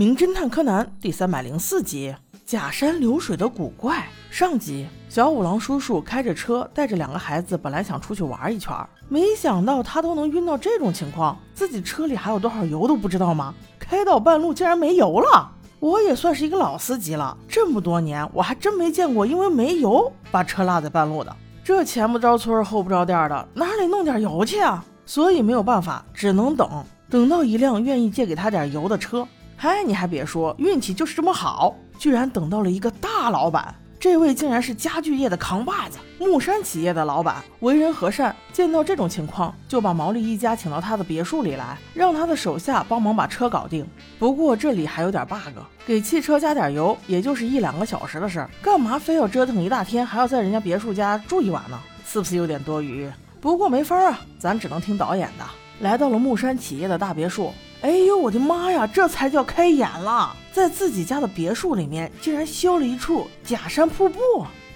名侦探柯南》第三百零四集：假山流水的古怪。上集，小五郎叔叔开着车带着两个孩子，本来想出去玩一圈，没想到他都能晕到这种情况，自己车里还有多少油都不知道吗？开到半路竟然没油了！我也算是一个老司机了，这么多年我还真没见过因为没油把车落在半路的。这前不着村后不着店的，哪里弄点油去啊？所以没有办法，只能等。等到一辆愿意借给他点油的车，嗨，你还别说，运气就是这么好，居然等到了一个大老板。这位竟然是家具业的扛把子，木山企业的老板，为人和善。见到这种情况，就把毛利一家请到他的别墅里来，让他的手下帮忙把车搞定。不过这里还有点 bug，给汽车加点油，也就是一两个小时的事儿，干嘛非要折腾一大天，还要在人家别墅家住一晚呢？是不是有点多余？不过没法啊，咱只能听导演的。来到了木山企业的大别墅，哎呦我的妈呀，这才叫开眼了！在自己家的别墅里面，竟然修了一处假山瀑布，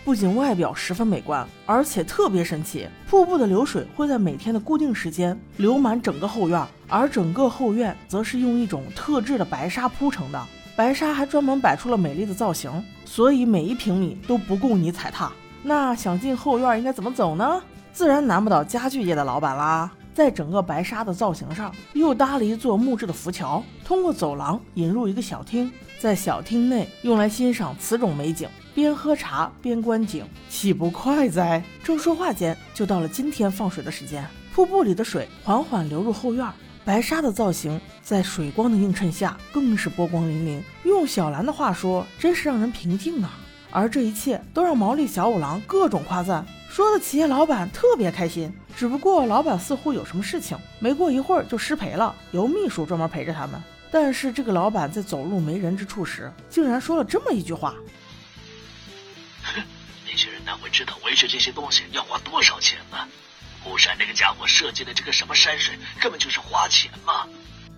不仅外表十分美观，而且特别神奇。瀑布的流水会在每天的固定时间流满整个后院，而整个后院则是用一种特制的白沙铺成的，白沙还专门摆出了美丽的造型，所以每一平米都不够你踩踏。那想进后院应该怎么走呢？自然难不倒家具业的老板啦。在整个白沙的造型上，又搭了一座木质的浮桥，通过走廊引入一个小厅，在小厅内用来欣赏此种美景，边喝茶边观景，岂不快哉？正说话间，就到了今天放水的时间。瀑布里的水缓缓流入后院，白沙的造型在水光的映衬下更是波光粼粼。用小兰的话说，真是让人平静啊。而这一切都让毛利小五郎各种夸赞，说的企业老板特别开心。只不过老板似乎有什么事情，没过一会儿就失陪了，由秘书专门陪着他们。但是这个老板在走路没人之处时，竟然说了这么一句话：“哼，那些人哪会知道维持这些东西要花多少钱呢？木山那个家伙设计的这个什么山水，根本就是花钱嘛！”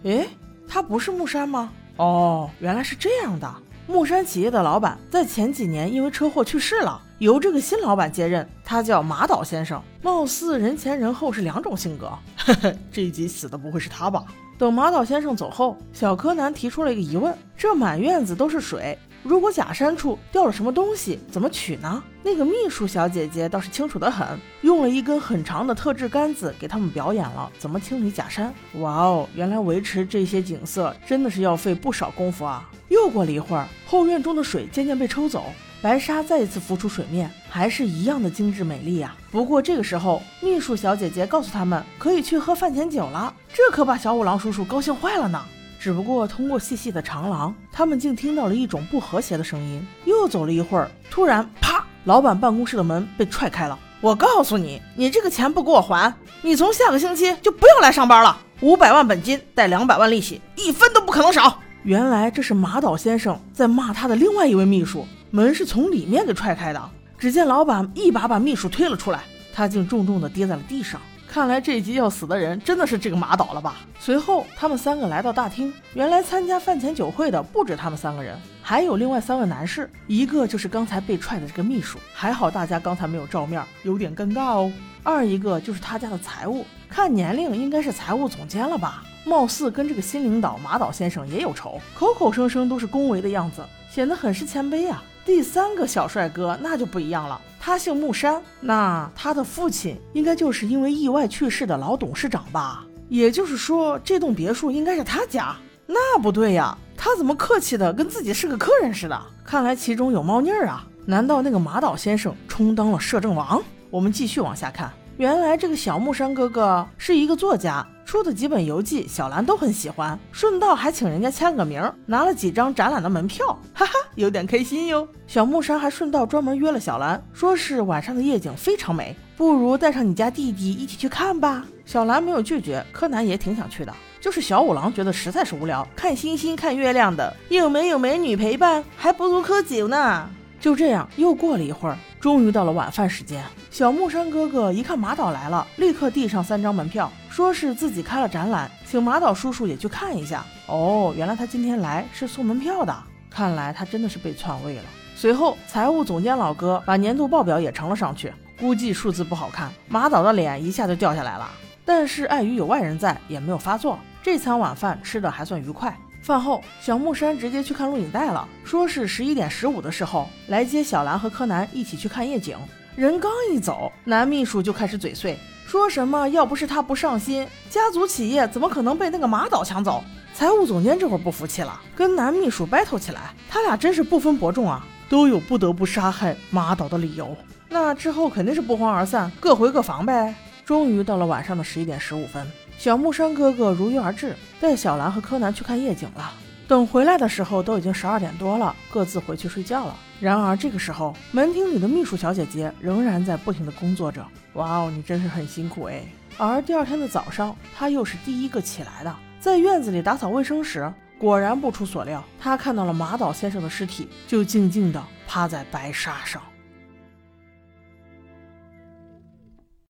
诶，他不是木山吗？哦，原来是这样的。木山企业的老板在前几年因为车祸去世了。由这个新老板接任，他叫马岛先生，貌似人前人后是两种性格。呵呵，这一集死的不会是他吧？等马岛先生走后，小柯南提出了一个疑问：这满院子都是水，如果假山处掉了什么东西，怎么取呢？那个秘书小姐姐倒是清楚的很，用了一根很长的特制杆子给他们表演了怎么清理假山。哇哦，原来维持这些景色真的是要费不少功夫啊！又过了一会儿，后院中的水渐渐被抽走。白沙再一次浮出水面，还是一样的精致美丽呀。不过这个时候，秘书小姐姐告诉他们可以去喝饭前酒了，这可把小五郎叔叔高兴坏了呢。只不过通过细细的长廊，他们竟听到了一种不和谐的声音。又走了一会儿，突然啪，老板办公室的门被踹开了。我告诉你，你这个钱不给我还，你从下个星期就不用来上班了。五百万本金带两百万利息，一分都不可能少。原来这是马岛先生在骂他的另外一位秘书。门是从里面给踹开的，只见老板一把把秘书推了出来，他竟重重的跌在了地上。看来这集要死的人真的是这个马岛了吧？随后他们三个来到大厅，原来参加饭前酒会的不止他们三个人，还有另外三位男士，一个就是刚才被踹的这个秘书，还好大家刚才没有照面，有点尴尬哦。二一个就是他家的财务，看年龄应该是财务总监了吧？貌似跟这个新领导马岛先生也有仇，口口声声都是恭维的样子，显得很是谦卑啊。第三个小帅哥那就不一样了，他姓木山，那他的父亲应该就是因为意外去世的老董事长吧？也就是说，这栋别墅应该是他家？那不对呀，他怎么客气的跟自己是个客人似的？看来其中有猫腻儿啊！难道那个马岛先生充当了摄政王？我们继续往下看，原来这个小木山哥哥是一个作家。出的几本游记，小兰都很喜欢，顺道还请人家签了个名，拿了几张展览的门票，哈哈，有点开心哟。小木山还顺道专门约了小兰，说是晚上的夜景非常美，不如带上你家弟弟一起去看吧。小兰没有拒绝，柯南也挺想去的，就是小五郎觉得实在是无聊，看星星看月亮的，又没有美女陪伴，还不如喝酒呢。就这样，又过了一会儿。终于到了晚饭时间，小木山哥哥一看马岛来了，立刻递上三张门票，说是自己开了展览，请马岛叔叔也去看一下。哦，原来他今天来是送门票的，看来他真的是被篡位了。随后，财务总监老哥把年度报表也呈了上去，估计数字不好看，马岛的脸一下就掉下来了。但是碍于有外人在，也没有发作。这餐晚饭吃的还算愉快。饭后，小木山直接去看录影带了，说是十一点十五的时候来接小兰和柯南一起去看夜景。人刚一走，男秘书就开始嘴碎，说什么要不是他不上心，家族企业怎么可能被那个马岛抢走？财务总监这会儿不服气了，跟男秘书 battle 起来，他俩真是不分伯仲啊，都有不得不杀害马岛的理由。那之后肯定是不欢而散，各回各房呗。终于到了晚上的十一点十五分。小木山哥哥如约而至，带小兰和柯南去看夜景了。等回来的时候，都已经十二点多了，各自回去睡觉了。然而这个时候，门厅里的秘书小姐姐仍然在不停的工作着。哇哦，你真是很辛苦哎！而第二天的早上，她又是第一个起来的，在院子里打扫卫生时，果然不出所料，她看到了马岛先生的尸体，就静静地趴在白沙上。